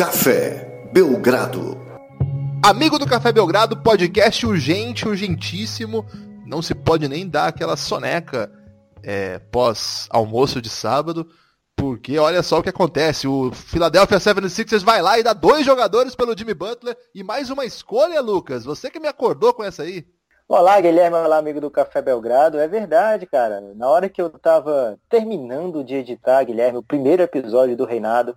Café Belgrado. Amigo do Café Belgrado, podcast urgente, urgentíssimo. Não se pode nem dar aquela soneca é, pós-almoço de sábado, porque olha só o que acontece. O Philadelphia 76ers vai lá e dá dois jogadores pelo Jimmy Butler e mais uma escolha, Lucas. Você que me acordou com essa aí. Olá, Guilherme, olá, amigo do Café Belgrado. É verdade, cara. Na hora que eu tava terminando de editar, Guilherme, o primeiro episódio do Reinado,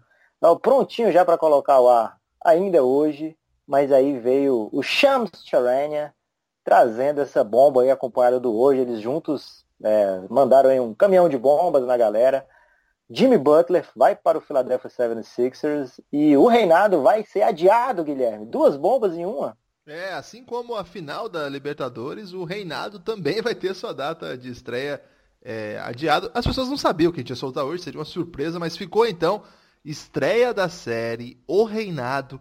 prontinho já para colocar o ar ainda hoje, mas aí veio o Shams Charania trazendo essa bomba aí acompanhado do hoje. Eles juntos é, mandaram aí um caminhão de bombas na galera. Jimmy Butler vai para o Philadelphia 76ers e o reinado vai ser adiado, Guilherme. Duas bombas em uma. É, assim como a final da Libertadores, o reinado também vai ter sua data de estreia é, adiado. As pessoas não sabiam que a gente ia soltar hoje, seria uma surpresa, mas ficou então estreia da série O Reinado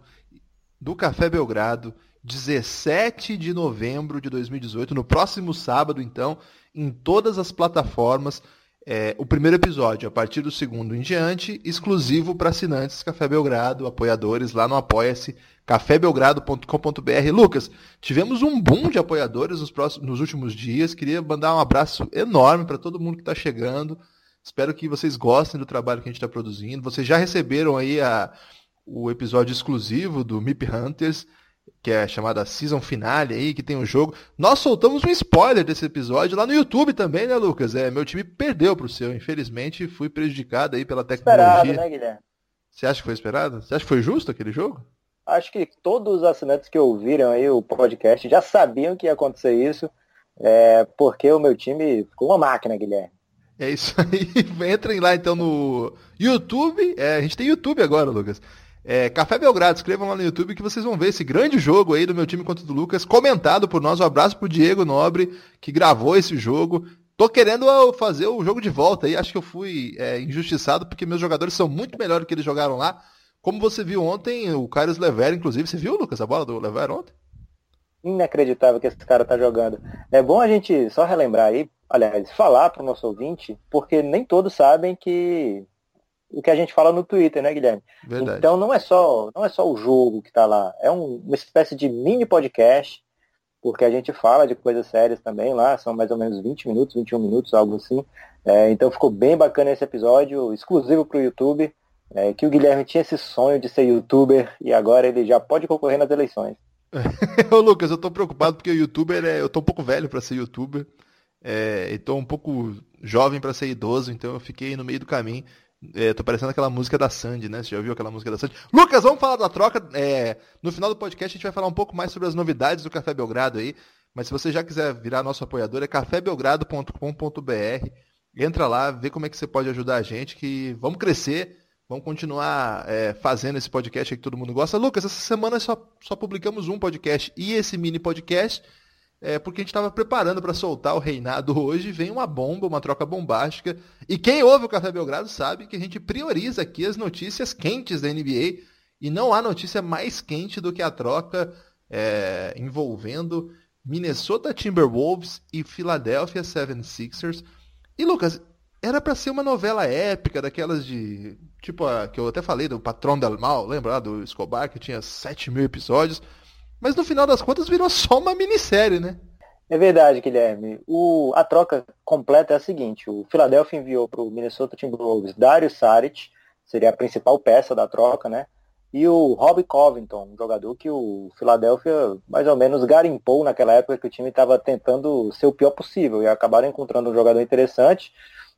do Café Belgrado, 17 de novembro de 2018, no próximo sábado, então, em todas as plataformas. É, o primeiro episódio, a partir do segundo em diante, exclusivo para assinantes Café Belgrado, apoiadores lá no Apoia-se, cafébelgrado.com.br. Lucas, tivemos um boom de apoiadores nos, próximos, nos últimos dias. Queria mandar um abraço enorme para todo mundo que está chegando. Espero que vocês gostem do trabalho que a gente está produzindo. Vocês já receberam aí a, o episódio exclusivo do MIP Hunters que é chamada Season Finale aí, que tem um jogo. Nós soltamos um spoiler desse episódio lá no YouTube também, né, Lucas? É, meu time perdeu pro seu, infelizmente fui prejudicado aí pela tecnologia. Esperado, né, Guilherme? Você acha que foi esperado? Você acha que foi justo aquele jogo? Acho que todos os assinantes que ouviram aí o podcast já sabiam que ia acontecer isso, é, porque o meu time ficou uma máquina, Guilherme. É isso aí. Entrem lá então no YouTube. É, a gente tem YouTube agora, Lucas. É, Café Belgrado, escrevam lá no YouTube que vocês vão ver esse grande jogo aí do meu time contra o do Lucas, comentado por nós. Um abraço pro Diego Nobre, que gravou esse jogo. Tô querendo fazer o jogo de volta aí. Acho que eu fui é, injustiçado porque meus jogadores são muito melhores do que eles jogaram lá. Como você viu ontem, o Carlos Lever, inclusive, você viu, Lucas, a bola do Lever ontem? Inacreditável que esse cara tá jogando. É bom a gente só relembrar aí, aliás, falar pro nosso ouvinte, porque nem todos sabem que o que a gente fala no Twitter, né, Guilherme? Verdade. Então não é só não é só o jogo que está lá, é um, uma espécie de mini podcast, porque a gente fala de coisas sérias também lá, são mais ou menos 20 minutos, 21 minutos, algo assim. É, então ficou bem bacana esse episódio, exclusivo para o YouTube, é, que o Guilherme tinha esse sonho de ser youtuber e agora ele já pode concorrer nas eleições. Ô Lucas, eu tô preocupado porque o youtuber é. Eu tô um pouco velho para ser youtuber. É, e tô um pouco jovem para ser idoso, então eu fiquei no meio do caminho. É, tô parecendo aquela música da Sandy, né? Você já ouviu aquela música da Sandy? Lucas, vamos falar da troca. É, no final do podcast a gente vai falar um pouco mais sobre as novidades do Café Belgrado aí. Mas se você já quiser virar nosso apoiador, é cafébelgrado.com.br. Entra lá, vê como é que você pode ajudar a gente, que vamos crescer, vamos continuar é, fazendo esse podcast que todo mundo gosta. Lucas, essa semana só, só publicamos um podcast e esse mini podcast é, porque a gente estava preparando para soltar o reinado hoje, vem uma bomba, uma troca bombástica. E quem ouve o Café Belgrado sabe que a gente prioriza aqui as notícias quentes da NBA. E não há notícia mais quente do que a troca é, envolvendo Minnesota Timberwolves e Philadelphia 76ers. E Lucas, era para ser uma novela épica, daquelas de. Tipo, a, que eu até falei do Patrão del Mal, lembra lá do Escobar, que tinha 7 mil episódios. Mas no final das contas virou só uma minissérie, né? É verdade, Guilherme. O, a troca completa é a seguinte: o Philadelphia enviou para o Minnesota Timberwolves Dario Saric, seria a principal peça da troca, né? E o Rob Covington, um jogador que o Philadelphia mais ou menos garimpou naquela época que o time estava tentando ser o pior possível e acabaram encontrando um jogador interessante.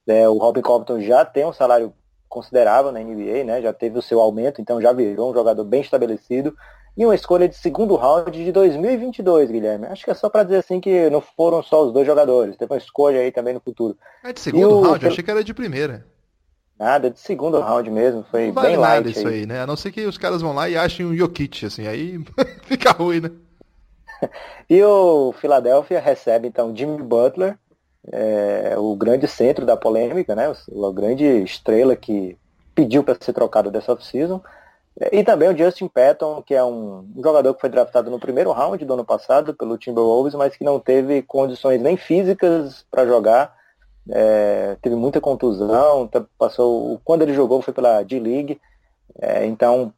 É, o Rob Covington já tem um salário considerável na NBA, né? Já teve o seu aumento, então já virou um jogador bem estabelecido e uma escolha de segundo round de 2022, Guilherme. Acho que é só para dizer assim que não foram só os dois jogadores, teve uma escolha aí também no futuro. É de segundo round? Eu achei que era de primeira. Nada, de segundo round mesmo, foi não vale bem light isso aí. aí. né? A não ser que os caras vão lá e achem um Jokic, assim, aí fica ruim, né? e o Philadelphia recebe então Jimmy Butler, é, o grande centro da polêmica, né? A grande estrela que pediu para ser trocado dessa off-season. E também o Justin Patton, que é um, jogador que foi draftado no primeiro round do ano passado pelo Timberwolves, mas que não teve condições nem físicas para jogar. É, teve muita contusão, tá, passou. Quando ele jogou foi pela D-League. É, então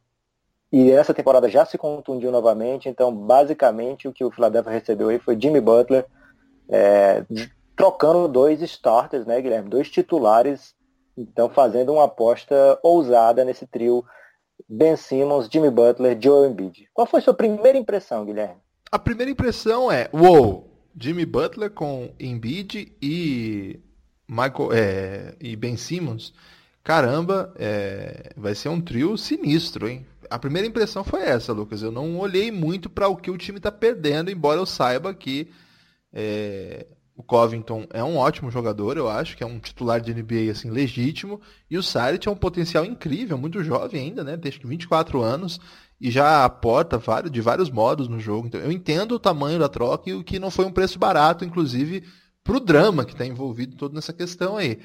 e essa temporada já se contundiu novamente, então basicamente o que o Philadelphia recebeu aí foi Jimmy Butler é, trocando dois starters, né, Guilherme? Dois titulares, então fazendo uma aposta ousada nesse trio Ben Simmons, Jimmy Butler, Joe Embiid. Qual foi sua primeira impressão, Guilherme? A primeira impressão é, uou, Jimmy Butler com Embiid e Michael é, e Ben Simmons. Caramba, é, vai ser um trio sinistro, hein? A primeira impressão foi essa, Lucas. Eu não olhei muito para o que o time está perdendo, embora eu saiba que é, o Covington é um ótimo jogador, eu acho, que é um titular de NBA assim, legítimo. E o Saric é um potencial incrível, muito jovem ainda, né? Tem que 24 anos e já aporta vários, de vários modos no jogo. Então eu entendo o tamanho da troca e o que não foi um preço barato, inclusive, para o drama que está envolvido todo nessa questão aí.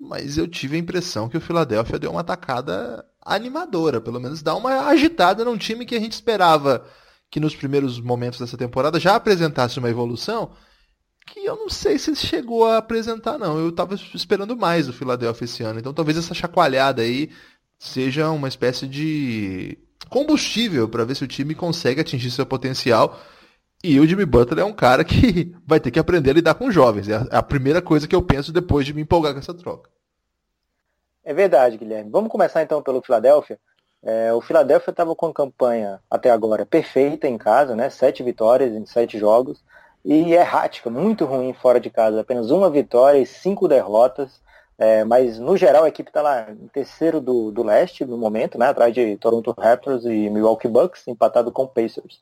Mas eu tive a impressão que o Philadelphia deu uma atacada animadora, pelo menos dá uma agitada num time que a gente esperava que nos primeiros momentos dessa temporada já apresentasse uma evolução que eu não sei se chegou a apresentar, não. Eu estava esperando mais do Philadelphia esse ano. Então talvez essa chacoalhada aí seja uma espécie de combustível para ver se o time consegue atingir seu potencial. E o Jimmy Butler é um cara que vai ter que aprender a lidar com jovens. É a primeira coisa que eu penso depois de me empolgar com essa troca. É verdade, Guilherme. Vamos começar então pelo Philadelphia. É, o Philadelphia estava com campanha até agora perfeita em casa, né? Sete vitórias em sete jogos e errática, muito ruim fora de casa. Apenas uma vitória e cinco derrotas. É, mas no geral a equipe está lá em terceiro do, do leste no momento, né, atrás de Toronto Raptors e Milwaukee Bucks, empatado com Pacers.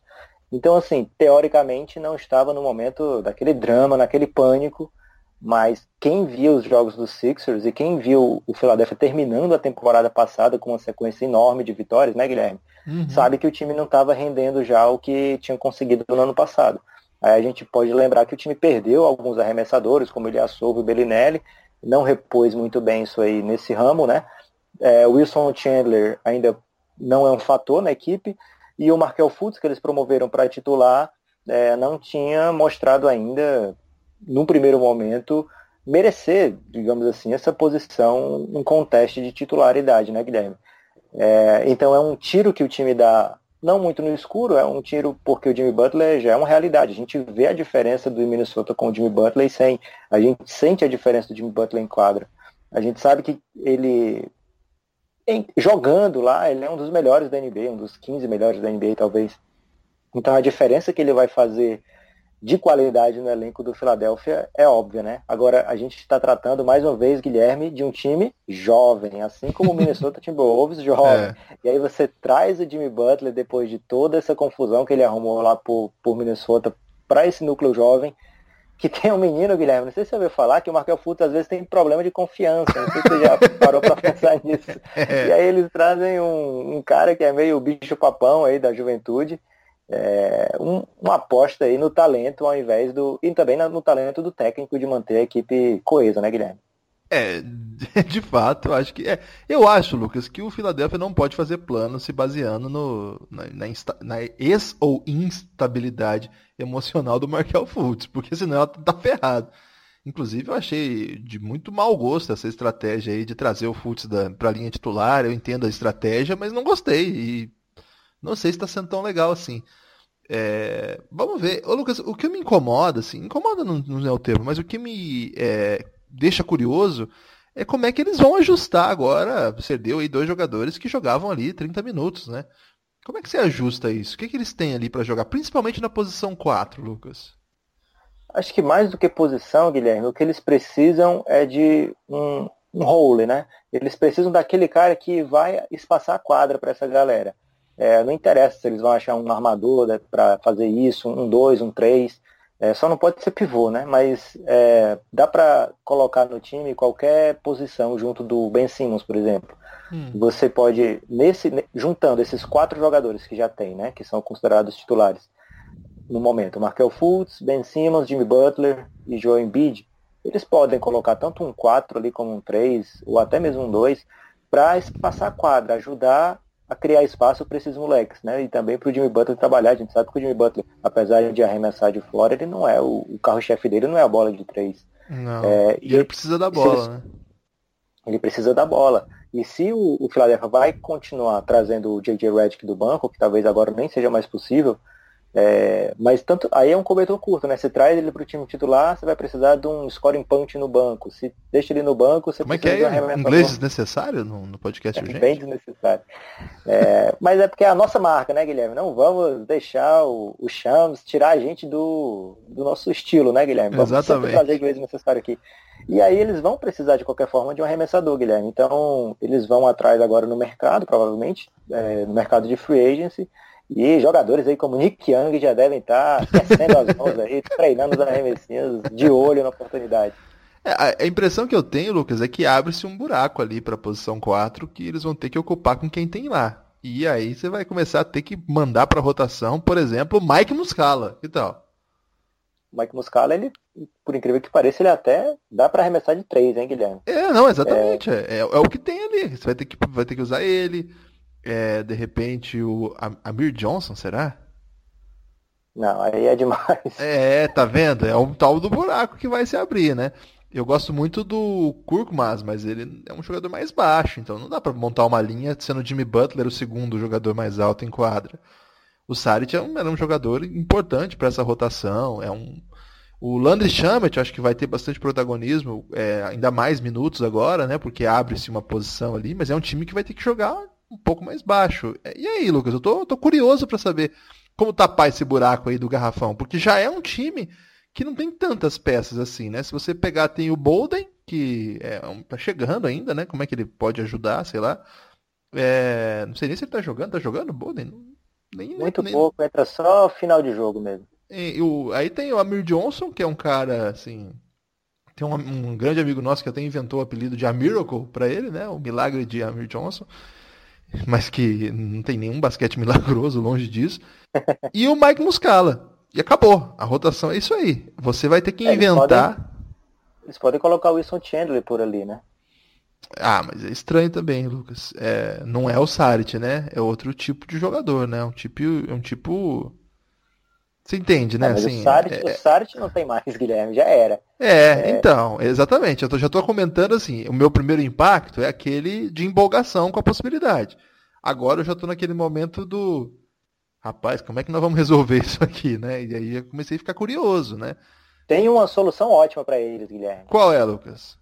Então, assim, teoricamente não estava no momento daquele drama, naquele pânico, mas quem viu os jogos dos Sixers e quem viu o Philadelphia terminando a temporada passada com uma sequência enorme de vitórias, né, Guilherme? Uhum. Sabe que o time não estava rendendo já o que tinha conseguido no ano passado. Aí a gente pode lembrar que o time perdeu alguns arremessadores, como ele Silva e Bellinelli, não repôs muito bem isso aí nesse ramo, né? É, Wilson Chandler ainda não é um fator na equipe, e o Markel Fultz, que eles promoveram para titular, é, não tinha mostrado ainda, no primeiro momento, merecer, digamos assim, essa posição em conteste de titularidade, né, Guilherme? É, então é um tiro que o time dá não muito no escuro, é um tiro porque o Jimmy Butler já é uma realidade. A gente vê a diferença do Minnesota com o Jimmy Butler e sem. A gente sente a diferença do Jimmy Butler em quadra. A gente sabe que ele, em, jogando lá, ele é um dos melhores da NBA, um dos 15 melhores da NBA, talvez. Então a diferença que ele vai fazer de qualidade no elenco do Philadelphia é óbvia, né? Agora, a gente está tratando, mais uma vez, Guilherme, de um time jovem, assim como o Minnesota Timberwolves jovem. É. E aí você traz o Jimmy Butler, depois de toda essa confusão que ele arrumou lá por, por Minnesota, para esse núcleo jovem, que tem um menino, Guilherme, não sei se você ouviu falar, que o Markel Fultz às vezes tem problema de confiança, não sei se você já parou para pensar nisso. É. E aí eles trazem um, um cara que é meio bicho papão aí da juventude, é, um, uma aposta aí no talento ao invés do. E também no talento do técnico de manter a equipe coesa, né, Guilherme? É, de fato, eu acho que. É, eu acho, Lucas, que o Philadelphia não pode fazer plano se baseando no, na, na, insta, na ex ou instabilidade emocional do Markel Fultz, porque senão ela tá ferrado. Inclusive, eu achei de muito mau gosto essa estratégia aí de trazer o Fultz para a linha titular. Eu entendo a estratégia, mas não gostei. E não sei se está sendo tão legal assim. É, vamos ver. Ô, Lucas, o que me incomoda, assim, incomoda não, não é o termo, mas o que me é, deixa curioso é como é que eles vão ajustar agora. Você deu aí dois jogadores que jogavam ali 30 minutos, né? Como é que você ajusta isso? O que, que eles têm ali para jogar, principalmente na posição 4, Lucas? Acho que mais do que posição, Guilherme, o que eles precisam é de um, um role, né? Eles precisam daquele cara que vai espaçar a quadra para essa galera. É, não interessa se eles vão achar um armador né, para fazer isso, um 2, um 3. É, só não pode ser pivô, né? Mas é, dá para colocar no time qualquer posição junto do Ben Simmons, por exemplo. Hum. Você pode, nesse, juntando esses quatro jogadores que já tem, né? Que são considerados titulares no momento, Markel Fultz, Ben Simmons, Jimmy Butler e Joel Embiid, eles podem colocar tanto um 4 ali como um 3, ou até mesmo um 2, para passar a quadra, ajudar a criar espaço para esses moleques, né? E também para o Jimmy Butler trabalhar. A gente sabe que o Jimmy Butler, apesar de arremessar de fora, ele não é o, o carro-chefe dele, não é a bola de três. Não. É, e ele precisa da bola, ele, né? Ele precisa da bola. E se o, o Philadelphia vai continuar trazendo o J.J. Redick do banco, que talvez agora nem seja mais possível, é, mas tanto aí é um cobertor curto, né? Você traz ele para o time titular, você vai precisar de um scoring punch no banco. Se deixa ele no banco, você Como é que é? Um inglês desnecessário no, no podcast é, Bem desnecessário. É, mas é porque é a nossa marca, né, Guilherme? Não vamos deixar o, o Shams tirar a gente do, do nosso estilo, né, Guilherme? Vamos Exatamente. trazer inglês necessário aqui. E aí eles vão precisar de qualquer forma de um arremessador, Guilherme. Então eles vão atrás agora no mercado, provavelmente, é, no mercado de free agency. E jogadores aí como Nick Young já devem estar aquecendo as mãos aí, treinando os arremessinhos de olho na oportunidade. É, a impressão que eu tenho, Lucas, é que abre-se um buraco ali para a posição 4 que eles vão ter que ocupar com quem tem lá. E aí você vai começar a ter que mandar para rotação, por exemplo, o Mike Muscala. Que tal? O Mike Muscala, ele, por incrível que pareça, ele até dá para arremessar de 3, hein, Guilherme? É, não, exatamente. É... É, é, é o que tem ali. Você vai ter que, vai ter que usar ele é, de repente, o Amir Johnson, será? Não, aí é demais. É, tá vendo? É um tal do buraco que vai se abrir, né? Eu gosto muito do Kurkmaz, mas ele é um jogador mais baixo, então não dá para montar uma linha sendo Jimmy Butler o segundo jogador mais alto em quadra. O Saric é um, era um jogador importante para essa rotação, é um o Landry Shamet acho que vai ter bastante protagonismo, é, ainda mais minutos agora, né? Porque abre-se uma posição ali, mas é um time que vai ter que jogar um pouco mais baixo. É, e aí, Lucas, eu tô, tô curioso para saber como tapar esse buraco aí do garrafão, porque já é um time que não tem tantas peças assim, né? Se você pegar, tem o Bolden, que é um, tá chegando ainda, né? Como é que ele pode ajudar, sei lá. É, não sei nem se ele tá jogando, tá jogando o Bolden? Nem, Muito nem, pouco, entra só final de jogo mesmo. E, o, aí tem o Amir Johnson, que é um cara, assim... Tem um, um grande amigo nosso que até inventou o apelido de A Miracle pra ele, né? O milagre de Amir Johnson mas que não tem nenhum basquete milagroso longe disso. E o Mike Muscala. E acabou. A rotação é isso aí. Você vai ter que é, inventar. Eles podem, eles podem colocar o Wilson Chandler por ali, né? Ah, mas é estranho também, Lucas. É, não é o Sarit, né? É outro tipo de jogador, né? Um tipo, um tipo você entende, né? mas assim, o Sarit, é... o Sarit não tem mais, Guilherme, já era. É, é... então, exatamente. Eu tô, já estou comentando assim, o meu primeiro impacto é aquele de empolgação com a possibilidade. Agora eu já estou naquele momento do rapaz, como é que nós vamos resolver isso aqui, né? E aí eu comecei a ficar curioso, né? Tem uma solução ótima para eles, Guilherme. Qual é, Lucas?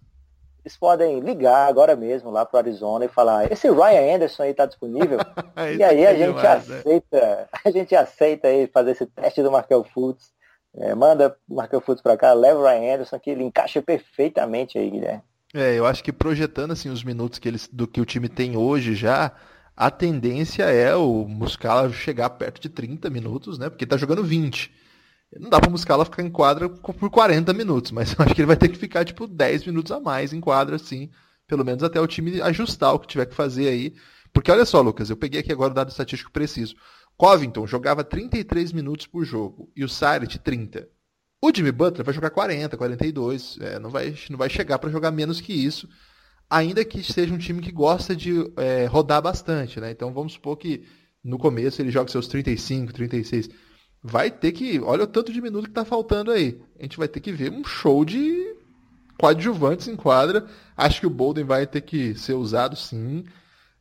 Eles podem ligar agora mesmo lá para o Arizona e falar, esse Ryan Anderson aí está disponível? e aí a é gente demais, né? aceita, né? a gente aceita aí fazer esse teste do Markel Fultz. É, manda o Markel Fultz para cá, leva o Ryan Anderson que ele encaixa perfeitamente aí, Guilherme. É, eu acho que projetando assim os minutos que eles, do que o time tem hoje já, a tendência é o Muscala chegar perto de 30 minutos, né? Porque ele tá jogando 20. Não dá pra Muscala ficar em quadra por 40 minutos, mas eu acho que ele vai ter que ficar, tipo, 10 minutos a mais em quadra, assim. Pelo menos até o time ajustar o que tiver que fazer aí. Porque olha só, Lucas, eu peguei aqui agora o dado estatístico preciso. Covington jogava 33 minutos por jogo e o Sarit 30. O Jimmy Butler vai jogar 40, 42, é, não, vai, não vai chegar para jogar menos que isso, ainda que seja um time que gosta de é, rodar bastante, né? Então vamos supor que no começo ele joga seus 35, 36 vai ter que. Olha o tanto de minuto que tá faltando aí. A gente vai ter que ver um show de coadjuvantes em quadra. Acho que o Bolden vai ter que ser usado sim.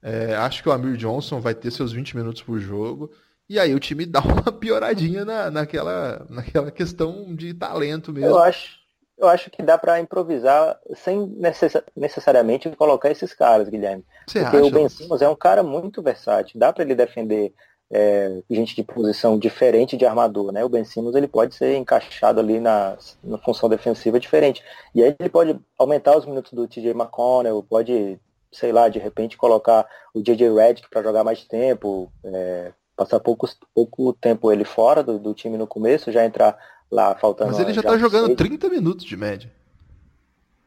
É, acho que o Amir Johnson vai ter seus 20 minutos por jogo. E aí o time dá uma pioradinha na, naquela, naquela questão de talento mesmo. Eu acho, eu acho que dá para improvisar sem necess, necessariamente colocar esses caras, Guilherme. Você Porque acha? o Ben Simmons é um cara muito versátil. Dá para ele defender é, gente de posição diferente de armador, né? O Ben Simmons ele pode ser encaixado ali na, na função defensiva diferente. E aí ele pode aumentar os minutos do TJ McConnell, pode, sei lá, de repente colocar o JJ Redick para jogar mais tempo, é, passar pouco, pouco tempo ele fora do, do, time no começo, já entrar lá faltando. Mas ele já, já tá jogando seis. 30 minutos de média.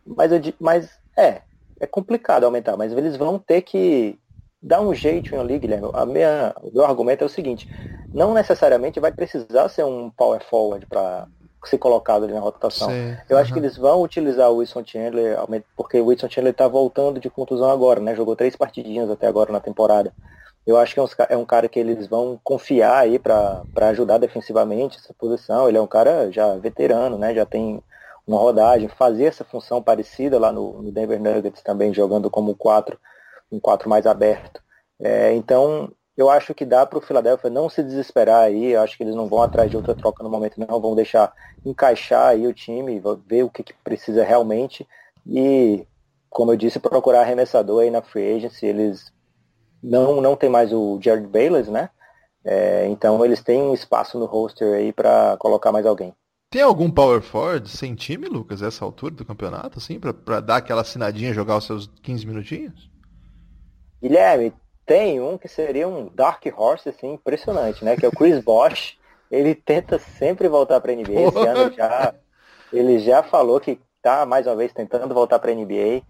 Mas, eu, mas é, é complicado aumentar, mas eles vão ter que dá um jeito ali, Guilherme. A minha, o meu argumento é o seguinte: não necessariamente vai precisar ser um power forward para ser colocado ali na rotação. Sim. Eu uhum. acho que eles vão utilizar o Wilson Chandler, porque o Wilson Chandler está voltando de contusão agora, né? Jogou três partidinhas até agora na temporada. Eu acho que é um, é um cara que eles vão confiar aí para ajudar defensivamente essa posição. Ele é um cara já veterano, né? Já tem uma rodagem, fazer essa função parecida lá no, no Denver Nuggets também, jogando como 4 um 4 mais aberto. É, então, eu acho que dá para o Philadelphia não se desesperar aí. Eu acho que eles não vão atrás de outra troca no momento, não. Vão deixar encaixar aí o time, ver o que, que precisa realmente. E, como eu disse, procurar arremessador aí na free agency. Eles não, não tem mais o Jared Bayless, né? É, então eles têm um espaço no roster aí para colocar mais alguém. Tem algum power forward sem time, Lucas, essa altura do campeonato, assim, para dar aquela assinadinha, jogar os seus 15 minutinhos? Guilherme, tem um que seria um Dark Horse, assim, impressionante, né? Que é o Chris Bosch. Ele tenta sempre voltar para a NBA. Esse ano já, ele já falou que tá mais uma vez tentando voltar para a NBA.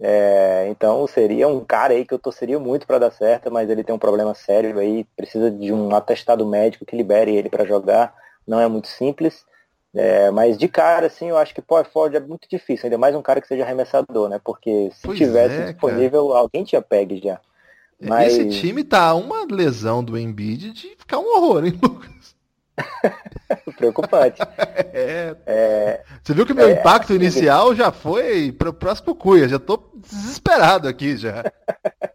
É, então seria um cara aí que eu torceria muito para dar certo, mas ele tem um problema sério aí, precisa de um atestado médico que libere ele para jogar. Não é muito simples. É, mas de cara, assim, eu acho que Power Ford é muito difícil, ainda mais um cara que seja arremessador, né? Porque se pois tivesse é, disponível, cara. alguém tinha pegue já. Mas... Esse time tá uma lesão do Embiid de ficar um horror, hein, Lucas? Preocupante. É, é, Você viu que meu é, impacto inicial já foi para o próximo cuia, já tô desesperado aqui já.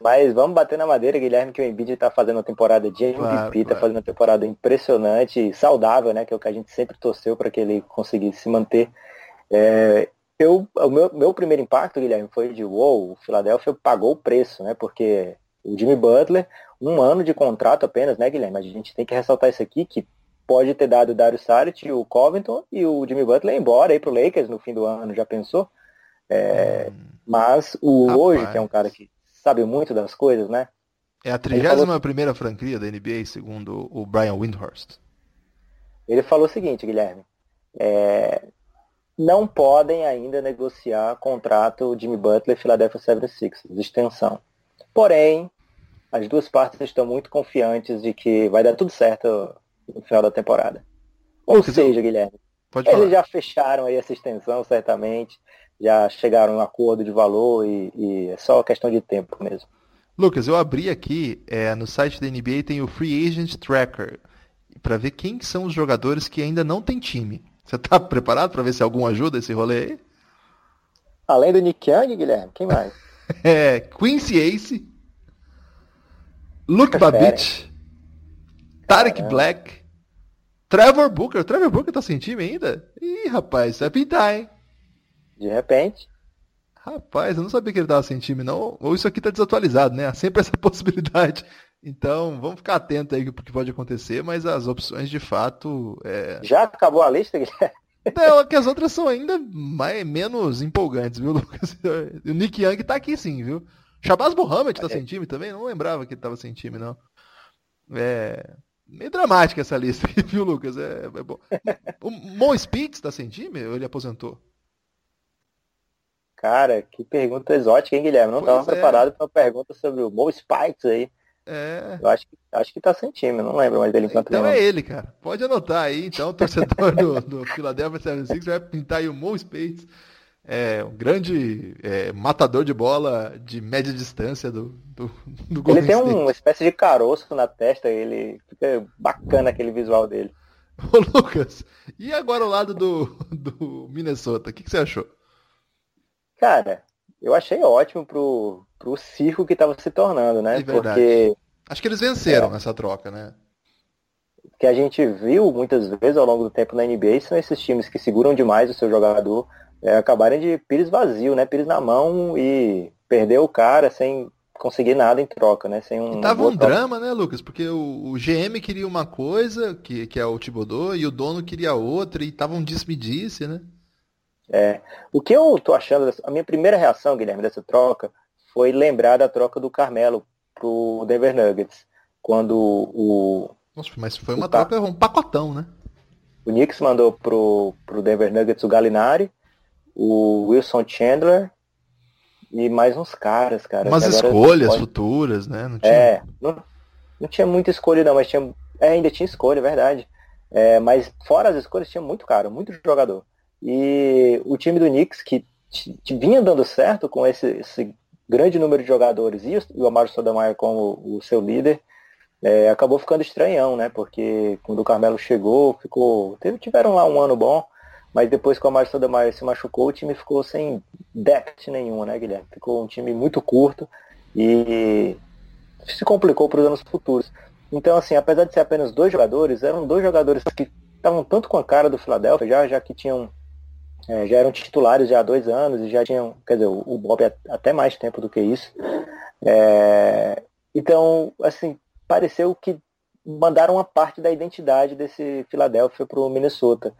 Mas vamos bater na madeira, Guilherme, que o Embiid está fazendo uma temporada de MVP, claro, claro. fazendo uma temporada impressionante, saudável, né? Que é o que a gente sempre torceu para que ele conseguisse se manter. É, eu, o meu, meu primeiro impacto, Guilherme, foi de wow, o Philadelphia pagou o preço, né? Porque o Jimmy Butler, um ano de contrato apenas, né, Guilherme? A gente tem que ressaltar isso aqui, que pode ter dado o Dario Saric, o Covington e o Jimmy Butler embora aí pro Lakers no fim do ano, já pensou? É, hum, mas o rapaz. hoje, que é um cara que sabe muito das coisas, né? É a 31 primeira franquia da NBA, segundo o Brian Windhorst. Ele falou o seguinte, Guilherme. É, não podem ainda negociar contrato Jimmy Butler e Philadelphia 76ers, extensão. Porém, as duas partes estão muito confiantes de que vai dar tudo certo no final da temporada. Ou seja, Guilherme, eles já fecharam aí essa extensão, certamente, já chegaram a um acordo de valor e, e, é só questão de tempo mesmo. Lucas, eu abri aqui, é, no site da NBA tem o Free Agent Tracker, para ver quem são os jogadores que ainda não tem time. Você tá preparado para ver se algum ajuda esse rolê aí? Além do Nick Young, Guilherme, quem mais? é, Quincy Ace, Luke Babich, Tarek Black, Trevor Booker. Trevor Booker tá sem time ainda? Ih, rapaz, vai pintar, hein? De repente. Rapaz, eu não sabia que ele tava sem time, não. Ou isso aqui tá desatualizado, né? Há sempre essa possibilidade. Então, vamos ficar atento aí pro que pode acontecer, mas as opções de fato. É... Já acabou a lista, Guilherme? Não, que as outras são ainda mais, menos empolgantes, viu, Lucas? O Nick Young tá aqui sim, viu? Shabazz Mohamed tá é. sem time também? Não lembrava que ele tava sem time, não. É. Meio dramática essa lista viu, Lucas? É, é bom. O Mon Spitz tá sem time ou ele aposentou? Cara, que pergunta exótica, hein, Guilherme? Não estava é. preparado para uma pergunta sobre o Mo Spikes aí. É. Eu acho que, acho que tá sem time, não lembro mais dele enquanto Então é ele, cara. Pode anotar aí, então, o torcedor do, do Philadelphia 76 vai pintar aí o Mo Spates. É um grande é, matador de bola de média distância do, do, do Ele tem State. uma espécie de caroço na testa, ele fica bacana aquele visual dele. Ô Lucas, e agora o lado do, do Minnesota, o que, que você achou? Cara, eu achei ótimo pro, pro circo que estava se tornando, né? É Porque. Acho que eles venceram é, essa troca, né? Que a gente viu muitas vezes ao longo do tempo na NBA são esses times que seguram demais o seu jogador, é, acabarem de pires vazio, né? Pires na mão e perder o cara sem conseguir nada em troca, né? Sem um e tava um troca. drama, né, Lucas? Porque o, o, GM queria uma coisa, que, que é o Tibodô, e o dono queria outra, e tava um disse-me-disse, né? É, o que eu tô achando, a minha primeira reação, Guilherme, dessa troca, foi lembrar da troca do Carmelo pro Denver Nuggets. Quando o. Nossa, mas foi uma troca, um pacotão, né? O Knicks mandou pro, pro Denver Nuggets o Galinari, o Wilson Chandler e mais uns caras, cara. Umas escolhas pode... futuras, né? Não tinha... É, não, não tinha muita escolha não, mas tinha. É, ainda tinha escolha, é verdade. É, mas fora as escolhas tinha muito caro, muito jogador. E o time do Knicks, que vinha dando certo com esse, esse grande número de jogadores e o Amaro Sotomayor como o seu líder, é, acabou ficando estranhão, né? Porque quando o Carmelo chegou, ficou. Tiveram lá um ano bom, mas depois que o Amaro Sotomayor se machucou, o time ficou sem depth nenhuma, né, Guilherme? Ficou um time muito curto e se complicou para os anos futuros. Então, assim, apesar de ser apenas dois jogadores, eram dois jogadores que estavam tanto com a cara do Philadelphia, já, já que tinham é, já eram titulares já há dois anos e já tinham, quer dizer, o Bob até mais tempo do que isso. É, então, assim, pareceu que mandaram uma parte da identidade desse Philadelphia para o Minnesota.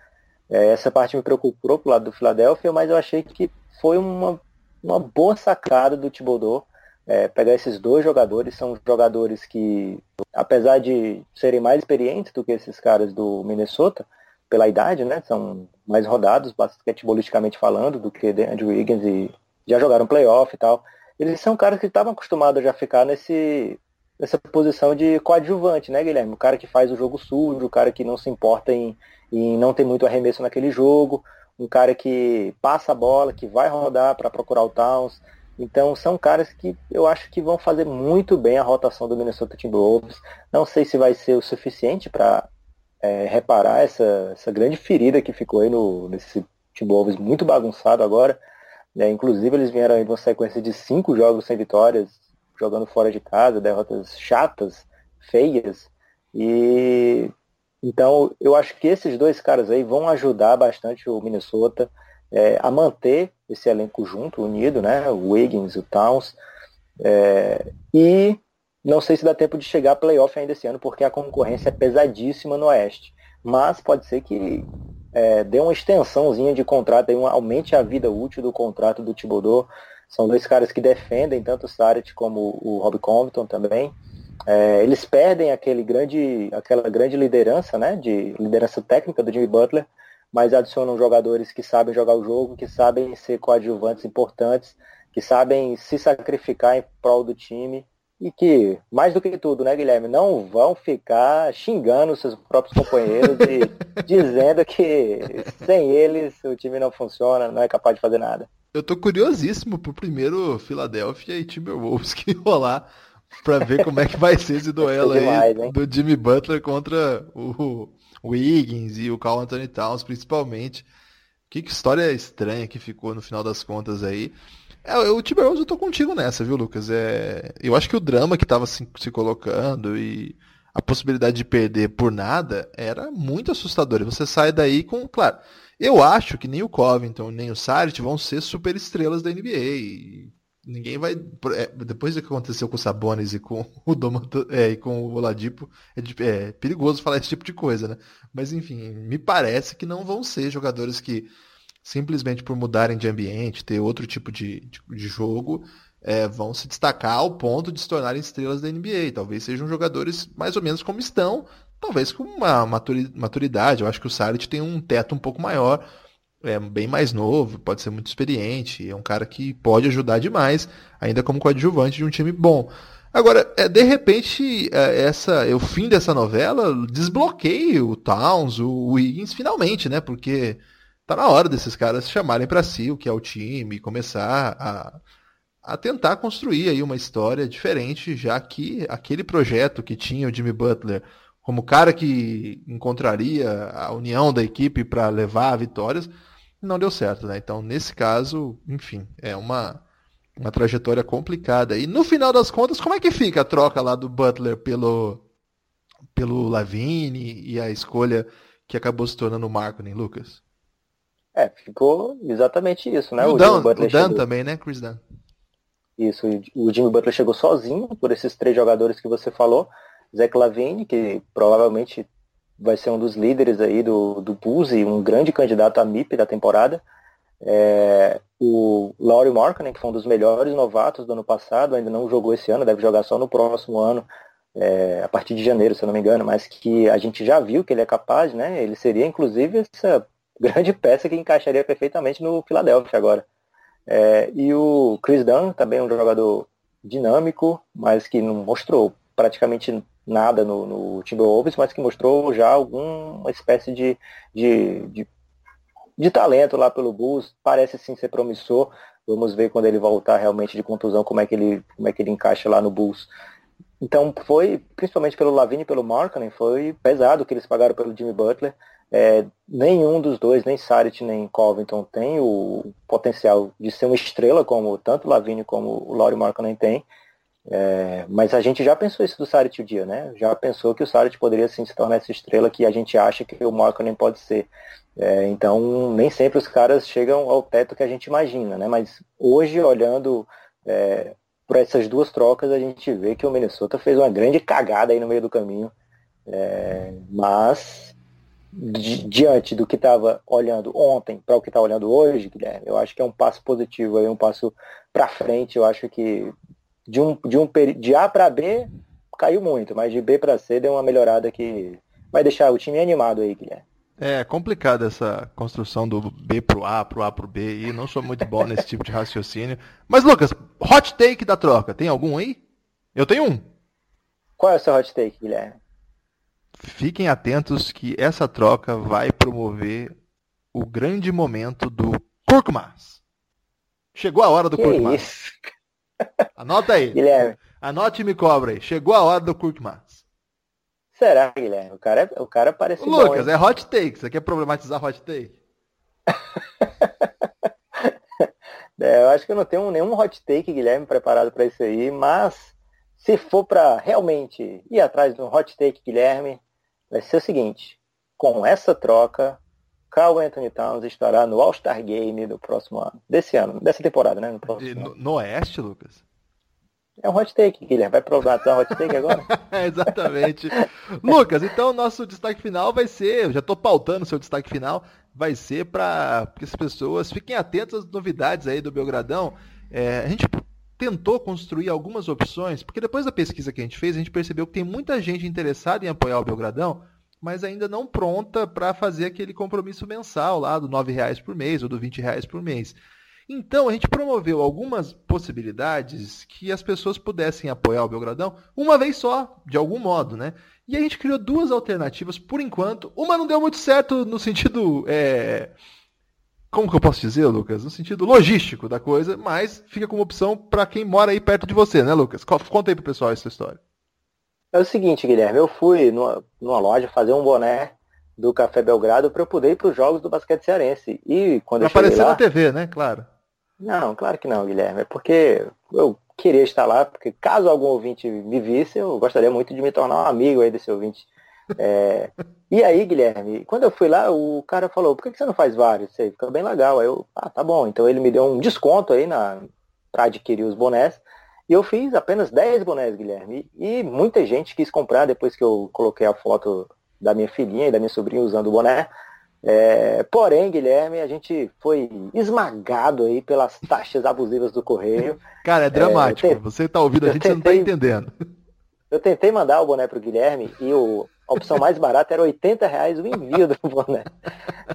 É, essa parte me preocupou pro lado do Philadelphia, mas eu achei que foi uma, uma boa sacada do Thibodeau é, pegar esses dois jogadores, são jogadores que, apesar de serem mais experientes do que esses caras do Minnesota, pela idade, né, são mais rodados, basquetebolisticamente falando, do que Andrew Wiggins e já jogaram playoff e tal. Eles são caras que estavam acostumados a já ficar nesse, nessa posição de coadjuvante, né, Guilherme? O cara que faz o jogo sujo, o cara que não se importa em, em não ter muito arremesso naquele jogo, um cara que passa a bola, que vai rodar para procurar o Towns. Então são caras que eu acho que vão fazer muito bem a rotação do Minnesota Timberwolves. Não sei se vai ser o suficiente para é, reparar essa, essa grande ferida que ficou aí no, nesse Timberwolves muito bagunçado agora. É, inclusive eles vieram aí de uma sequência de cinco jogos sem vitórias, jogando fora de casa, derrotas chatas, feias. E então eu acho que esses dois caras aí vão ajudar bastante o Minnesota é, a manter esse elenco junto, unido, né? O Wiggins, o Towns. É, e não sei se dá tempo de chegar a playoff ainda esse ano, porque a concorrência é pesadíssima no Oeste. Mas pode ser que é, dê uma extensãozinha de contrato, aí, um, aumente a vida útil do contrato do Thibodeau. São dois caras que defendem tanto o Sarit como o Rob Compton também. É, eles perdem aquele grande, aquela grande liderança, né, de liderança técnica do Jimmy Butler, mas adicionam jogadores que sabem jogar o jogo, que sabem ser coadjuvantes importantes, que sabem se sacrificar em prol do time e que, mais do que tudo, né, Guilherme, não vão ficar xingando seus próprios companheiros e dizendo que sem eles o time não funciona, não é capaz de fazer nada. Eu tô curiosíssimo pro primeiro Philadelphia e Timberwolves que rolar para ver como é que vai ser esse duelo demais, aí hein? do Jimmy Butler contra o Wiggins e o Carl Anthony Towns, principalmente. Que, que história estranha que ficou no final das contas aí. É, o Timberwolves eu tô contigo nessa, viu, Lucas? É, eu acho que o drama que tava se, se colocando e a possibilidade de perder por nada era muito assustador. você sai daí com, claro, eu acho que nem o Covington nem o Saric vão ser super estrelas da NBA. E ninguém vai. É, depois do que aconteceu com o Sabonis e com o Domanto, é, e com o Oladipo, é, é, perigoso falar esse tipo de coisa, né? Mas enfim, me parece que não vão ser jogadores que simplesmente por mudarem de ambiente, ter outro tipo de, de, jogo, é, vão se destacar ao ponto de se tornarem estrelas da NBA. Talvez sejam jogadores mais ou menos como estão, talvez com uma maturidade. Eu acho que o Saric tem um teto um pouco maior, é bem mais novo, pode ser muito experiente, é um cara que pode ajudar demais, ainda como coadjuvante de um time bom. Agora, é, de repente, é, essa, o fim dessa novela desbloqueia o Towns, o Wiggins, finalmente, né? Porque tá na hora desses caras chamarem para si o que é o time começar a, a tentar construir aí uma história diferente, já que aquele projeto que tinha o Jimmy Butler como cara que encontraria a união da equipe para levar a vitórias, não deu certo, né? Então, nesse caso, enfim, é uma, uma trajetória complicada. E no final das contas, como é que fica a troca lá do Butler pelo, pelo Lavine e a escolha que acabou se tornando o Marco, nem Lucas? É, ficou exatamente isso, né? o, o Dan, o Dan chegou... também, né, Chris Dan? Isso, o Jimmy Butler chegou sozinho por esses três jogadores que você falou. Zach Lavine, que provavelmente vai ser um dos líderes aí do, do Bulls e um grande candidato a MIP da temporada. É, o Laurie Markkinen, que foi um dos melhores novatos do ano passado, ainda não jogou esse ano, deve jogar só no próximo ano, é, a partir de janeiro, se eu não me engano, mas que a gente já viu que ele é capaz, né? Ele seria inclusive essa grande peça que encaixaria perfeitamente no Philadelphia agora. É, e o Chris Dunn, também um jogador dinâmico, mas que não mostrou praticamente nada no, no Timberwolves, mas que mostrou já alguma espécie de, de, de, de, talento lá pelo Bulls. Parece sim ser promissor. Vamos ver quando ele voltar realmente de contusão como é que ele, como é que ele encaixa lá no Bulls. Então foi, principalmente pelo Lavine e pelo Markkanen, foi pesado o que eles pagaram pelo Jimmy Butler. É, nenhum dos dois, nem Sarit nem Covington, tem o potencial de ser uma estrela como tanto o Lavine como o Laurie Markkanen tem. É, mas a gente já pensou isso do Sarit o dia, né? Já pensou que o Sarit poderia sim se tornar essa estrela que a gente acha que o Markkanen pode ser. É, então, nem sempre os caras chegam ao teto que a gente imagina, né? Mas hoje, olhando é, por essas duas trocas, a gente vê que o Minnesota fez uma grande cagada aí no meio do caminho. É, mas, di diante do que estava olhando ontem para o que está olhando hoje, Guilherme, eu acho que é um passo positivo, aí, um passo para frente. Eu acho que de um, de um de A para B caiu muito, mas de B para C deu uma melhorada que vai deixar o time animado aí, Guilherme. É complicada essa construção do B pro A, pro A pro B, e não sou muito bom nesse tipo de raciocínio. Mas, Lucas, hot take da troca, tem algum aí? Eu tenho um. Qual é o seu hot take, Guilherme? Fiquem atentos que essa troca vai promover o grande momento do Kurkmas. Chegou a hora do Kurkmas. Anota aí. Guilherme. Anote e me cobra aí. Chegou a hora do Kurkmas. Será, Guilherme? O cara, é, o cara parece Lucas, bom, é hot take. Você quer problematizar hot take? é, eu acho que eu não tenho nenhum hot take, Guilherme, preparado para isso aí, mas se for para realmente ir atrás de um hot take, Guilherme, vai ser o seguinte. Com essa troca, Carl Anthony Towns estará no All-Star Game do próximo ano. Desse ano, dessa temporada, né? No, no, no Oeste, Lucas? É um hot take, Guilherme. Vai provar um hot take agora? Exatamente. Lucas, então o nosso destaque final vai ser, eu já estou pautando o seu destaque final, vai ser para que as pessoas fiquem atentas às novidades aí do Belgradão. É, a gente tentou construir algumas opções, porque depois da pesquisa que a gente fez, a gente percebeu que tem muita gente interessada em apoiar o Belgradão, mas ainda não pronta para fazer aquele compromisso mensal lá do R$ reais por mês ou do R$ reais por mês. Então, a gente promoveu algumas possibilidades que as pessoas pudessem apoiar o Belgradão uma vez só, de algum modo, né? E a gente criou duas alternativas por enquanto. Uma não deu muito certo no sentido. É... Como que eu posso dizer, Lucas? No sentido logístico da coisa, mas fica como opção para quem mora aí perto de você, né, Lucas? Conta aí pro pessoal essa história. É o seguinte, Guilherme, eu fui numa, numa loja fazer um boné do Café Belgrado para eu poder ir para os jogos do basquete cearense. E quando pra eu aparecer lá... na TV, né? Claro. Não, claro que não, Guilherme. É porque eu queria estar lá, porque caso algum ouvinte me visse, eu gostaria muito de me tornar um amigo aí desse ouvinte. É... e aí, Guilherme, quando eu fui lá, o cara falou, por que você não faz vários? Você fica bem legal. Aí eu, ah, tá bom. Então ele me deu um desconto aí na... para adquirir os bonés. E eu fiz apenas 10 bonés, Guilherme. E muita gente quis comprar depois que eu coloquei a foto da minha filhinha e da minha sobrinha usando o boné. É, porém, Guilherme, a gente foi esmagado aí pelas taxas abusivas do correio. Cara, é dramático. É, Você está ouvindo a gente, tentei, você não está entendendo. Eu tentei mandar o boné para o Guilherme e o, a opção mais barata era 80 reais o envio do boné.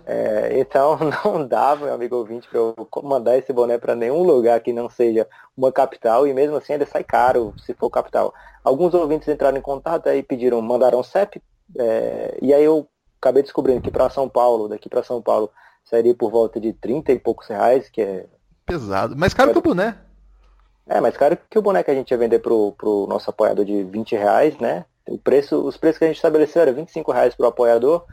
É, então não dava, meu amigo ouvinte, para eu mandar esse boné para nenhum lugar que não seja uma capital e mesmo assim ainda sai caro se for capital. Alguns ouvintes entraram em contato e pediram, mandaram CEP, é, e aí eu acabei descobrindo que para São Paulo, daqui para São Paulo, sairia por volta de 30 e poucos reais, que é. Pesado. Mais caro é... que o boné. É, mais caro que o boné que a gente ia vender pro, pro nosso apoiador de 20 reais, né? O preço, os preços que a gente estabeleceu eram 25 reais para o apoiador,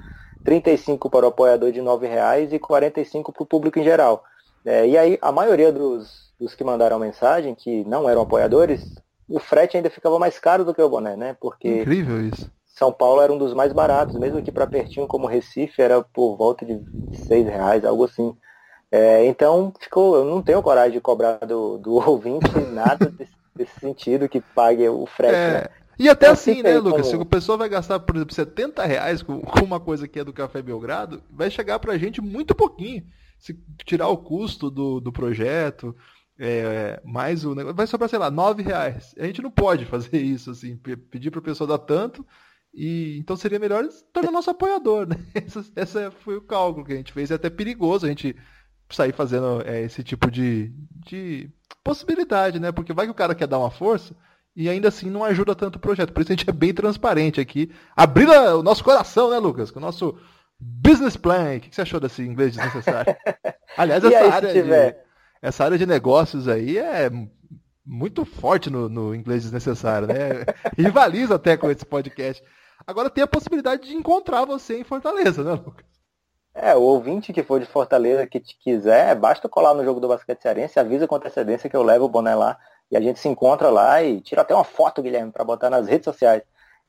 35 para o apoiador de 9 reais e 45 para o público em geral. É, e aí a maioria dos, dos que mandaram mensagem, que não eram apoiadores, o frete ainda ficava mais caro do que o boné, né? Porque Incrível isso. São Paulo era um dos mais baratos, mesmo aqui para pertinho como Recife era por volta de seis reais, algo assim. É, então ficou, eu não tenho coragem de cobrar do, do ouvinte nada desse, desse, sentido que pague o frete. É, né? E até então, assim, né, Lucas? Como... Se a pessoa vai gastar, por exemplo, 70 reais com, com uma coisa que é do Café Belgrado, vai chegar pra gente muito pouquinho. Se tirar o custo do, do projeto, é, mais o negócio, vai sobrar, sei lá, 9 reais. A gente não pode fazer isso, assim, pedir pra pessoa dar tanto e então seria melhor tornar nosso apoiador, né? Esse, esse foi o cálculo que a gente fez. É até perigoso a gente sair fazendo é, esse tipo de, de possibilidade, né? Porque vai que o cara quer dar uma força e ainda assim não ajuda tanto o projeto. Por isso a gente é bem transparente aqui. Abrindo o nosso coração, né, Lucas? Com o nosso business plan. O que você achou desse inglês desnecessário? Aliás, essa, aí, área de, essa área de negócios aí é muito forte no, no inglês desnecessário, né? Rivaliza até com esse podcast. Agora tem a possibilidade de encontrar você em Fortaleza, né, Lucas? É, o ouvinte que for de Fortaleza que te quiser, basta colar no jogo do basquete cearense, avisa com antecedência que eu levo o boné lá E a gente se encontra lá e tira até uma foto, Guilherme, para botar nas redes sociais.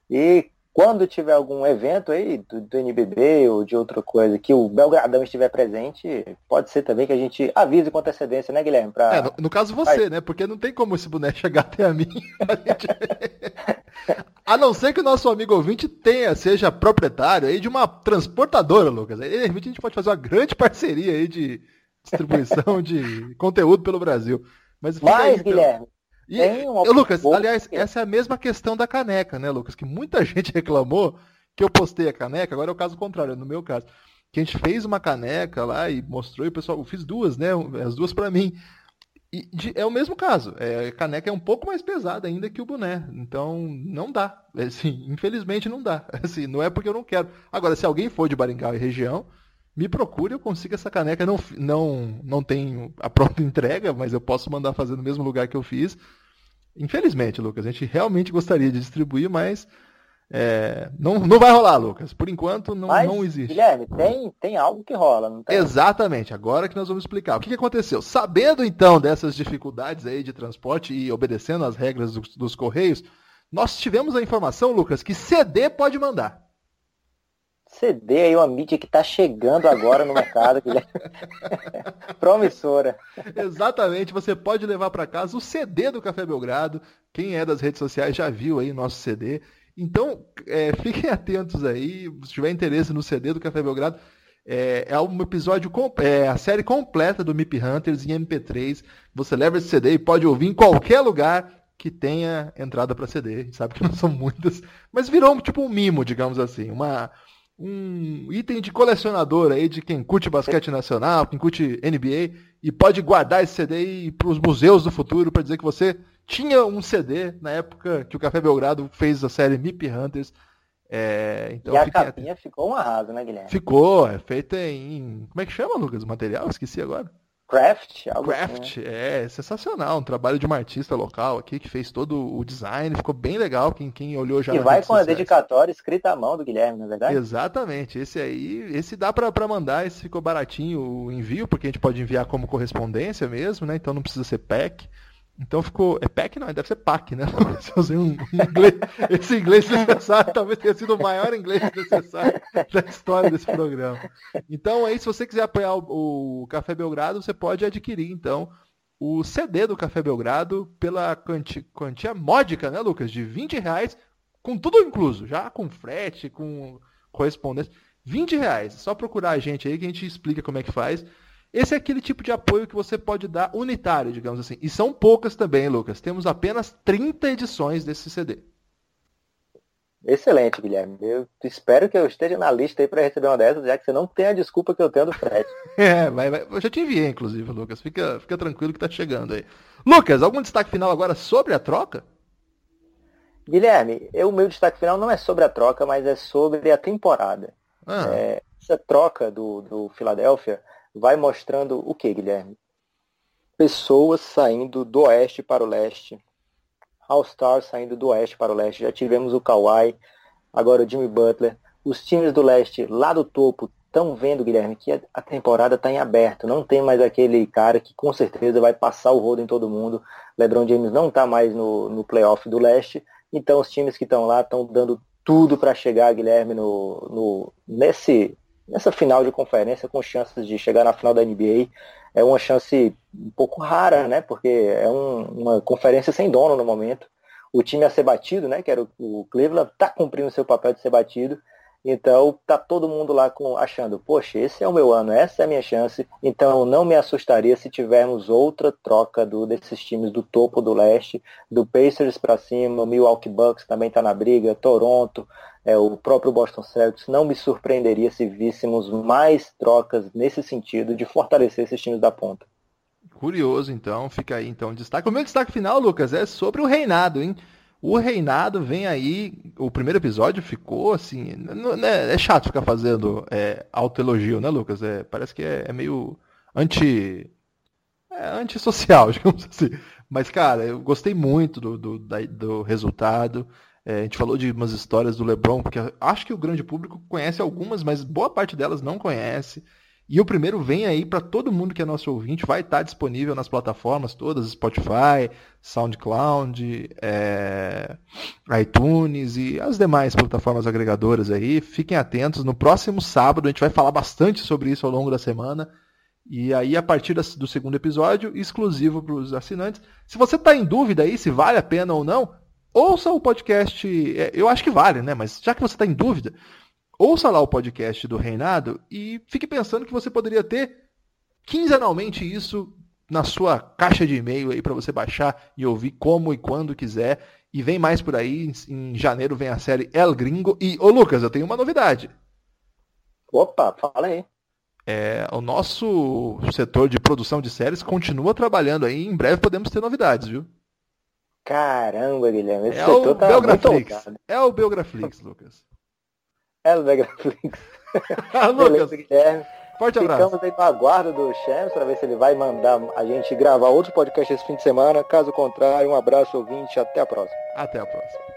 E quando tiver algum evento aí do, do, NBB ou de outra coisa que o Belgradão estiver presente, pode ser também que a gente avise com antecedência, né, Guilherme? Pra... É, no, no, caso você, né? Porque não tem como esse boneco chegar até a mim. A, gente... a, não ser que o nosso amigo ouvinte tenha, seja proprietário aí de uma transportadora, Lucas. Aí, de repente a gente pode fazer uma grande parceria aí de distribuição de conteúdo pelo Brasil. Mas, Mas aí, então... Guilherme, e, Lucas, aliás, essa é a mesma questão da caneca, né, Lucas? Que muita gente reclamou que eu postei a caneca, agora é o caso contrário, no meu caso. Que a gente fez uma caneca lá e mostrou, e o pessoal, eu fiz duas, né? As duas para mim. De, é o mesmo caso. É, a caneca é um pouco mais pesada ainda que o boné. Então, não dá. Assim, infelizmente não dá. Assim, não é porque eu não quero. Agora, se alguém for de Baringal e região, me procure, eu consigo essa caneca. Não, não, não tenho a pronta entrega, mas eu posso mandar fazer no mesmo lugar que eu fiz. Infelizmente, Lucas, a gente realmente gostaria de distribuir, mas é, não, não vai rolar, Lucas. Por enquanto, não, mas, não existe. Guilherme, tem, tem algo que rola, não tem? Exatamente, agora que nós vamos explicar. O que, que aconteceu? Sabendo então dessas dificuldades aí de transporte e obedecendo às regras dos, dos Correios, nós tivemos a informação, Lucas, que CD pode mandar. CD aí, uma mídia que está chegando agora no mercado. Que... Promissora. Exatamente, você pode levar para casa o CD do Café Belgrado. Quem é das redes sociais já viu aí nosso CD. Então, é, fiquem atentos aí, se tiver interesse no CD do Café Belgrado. É, é um episódio, é a série completa do MIP Hunters em MP3. Você leva esse CD e pode ouvir em qualquer lugar que tenha entrada para CD. Sabe que não são muitas, mas virou tipo um mimo, digamos assim, uma um item de colecionador aí de quem curte basquete nacional, quem curte NBA e pode guardar esse CD para os museus do futuro para dizer que você tinha um CD na época que o Café Belgrado fez a série MIP Hunters. É, então e a capinha ficou um arraso, né, Guilherme? Ficou, é feita em. Como é que chama, Lucas? O material? Esqueci agora. Craft, algo Craft, assim, né? é sensacional. Um trabalho de uma artista local aqui que fez todo o design, ficou bem legal. Quem, quem olhou já. E vai com a dedicatória escrita à mão do Guilherme, não é verdade? Exatamente. Esse aí, esse dá para mandar, esse ficou baratinho o envio, porque a gente pode enviar como correspondência mesmo, né? Então não precisa ser pack. Então ficou. É PEC não, deve ser PAC, né? Usei um, inglês, esse inglês necessário talvez tenha sido o maior inglês necessário da história desse programa. Então aí, se você quiser apoiar o, o Café Belgrado, você pode adquirir, então, o CD do Café Belgrado pela quantia, quantia módica, né, Lucas? De 20 reais, com tudo incluso, já com frete, com correspondência. 20 reais. É só procurar a gente aí que a gente explica como é que faz. Esse é aquele tipo de apoio que você pode dar unitário, digamos assim. E são poucas também, Lucas. Temos apenas 30 edições desse CD. Excelente, Guilherme. Eu espero que eu esteja na lista aí para receber uma dessas, já que você não tem a desculpa que eu tenho do frete. é, vai, vai. eu já te enviei, inclusive, Lucas. Fica, fica tranquilo que tá chegando aí. Lucas, algum destaque final agora sobre a troca? Guilherme, o meu destaque final não é sobre a troca, mas é sobre a temporada. Ah. É, essa troca do, do Philadelphia vai mostrando o que, Guilherme? Pessoas saindo do oeste para o leste. All-Stars saindo do oeste para o leste. Já tivemos o Kawhi, agora o Jimmy Butler. Os times do leste, lá do topo, estão vendo, Guilherme, que a temporada está em aberto. Não tem mais aquele cara que com certeza vai passar o rodo em todo mundo. LeBron James não está mais no, no playoff do leste. Então os times que estão lá estão dando tudo para chegar, Guilherme, no, no, nesse, nessa final de conferência com chances de chegar na final da NBA. É uma chance um pouco rara, né? Porque é um, uma conferência sem dono no momento. O time a ser batido, né? Que era o, o Cleveland, está cumprindo seu papel de ser batido. Então tá todo mundo lá com, achando, poxa, esse é o meu ano, essa é a minha chance. Então não me assustaria se tivermos outra troca do, desses times do topo do leste, do Pacers para cima, Milwaukee Bucks também está na briga, Toronto, é, o próprio Boston Celtics. Não me surpreenderia se víssemos mais trocas nesse sentido de fortalecer esses times da ponta. Curioso, então, fica aí então o destaque. O meu destaque final, Lucas, é sobre o reinado, hein? O reinado vem aí. O primeiro episódio ficou assim. Né, é chato ficar fazendo é, autoelogio, né, Lucas? É, parece que é, é meio anti. É antissocial, digamos assim. Mas, cara, eu gostei muito do, do, do resultado. É, a gente falou de umas histórias do LeBron, porque acho que o grande público conhece algumas, mas boa parte delas não conhece. E o primeiro vem aí para todo mundo que é nosso ouvinte, vai estar disponível nas plataformas todas, Spotify, SoundCloud, é, iTunes e as demais plataformas agregadoras aí. Fiquem atentos, no próximo sábado a gente vai falar bastante sobre isso ao longo da semana. E aí, a partir do segundo episódio, exclusivo para os assinantes. Se você está em dúvida aí se vale a pena ou não, ouça o podcast. É, eu acho que vale, né? Mas já que você está em dúvida, ouça lá o podcast do Reinado e fique pensando que você poderia ter quinzenalmente isso na sua caixa de e-mail aí para você baixar e ouvir como e quando quiser. E vem mais por aí. Em janeiro vem a série El Gringo. E, ô Lucas, eu tenho uma novidade. Opa, fala aí. É, o nosso setor de produção de séries continua trabalhando aí. Em breve podemos ter novidades, viu? Caramba, Guilherme. Esse é setor o tá Belgraflix. É o Belgraflix, Lucas. É o Belgraflix. Ah, Lucas. Guilherme. Forte abraço. Ficamos aí no aguardo do Shams para ver se ele vai mandar a gente gravar outro podcast esse fim de semana. Caso contrário, um abraço, ouvinte. Até a próxima. Até a próxima.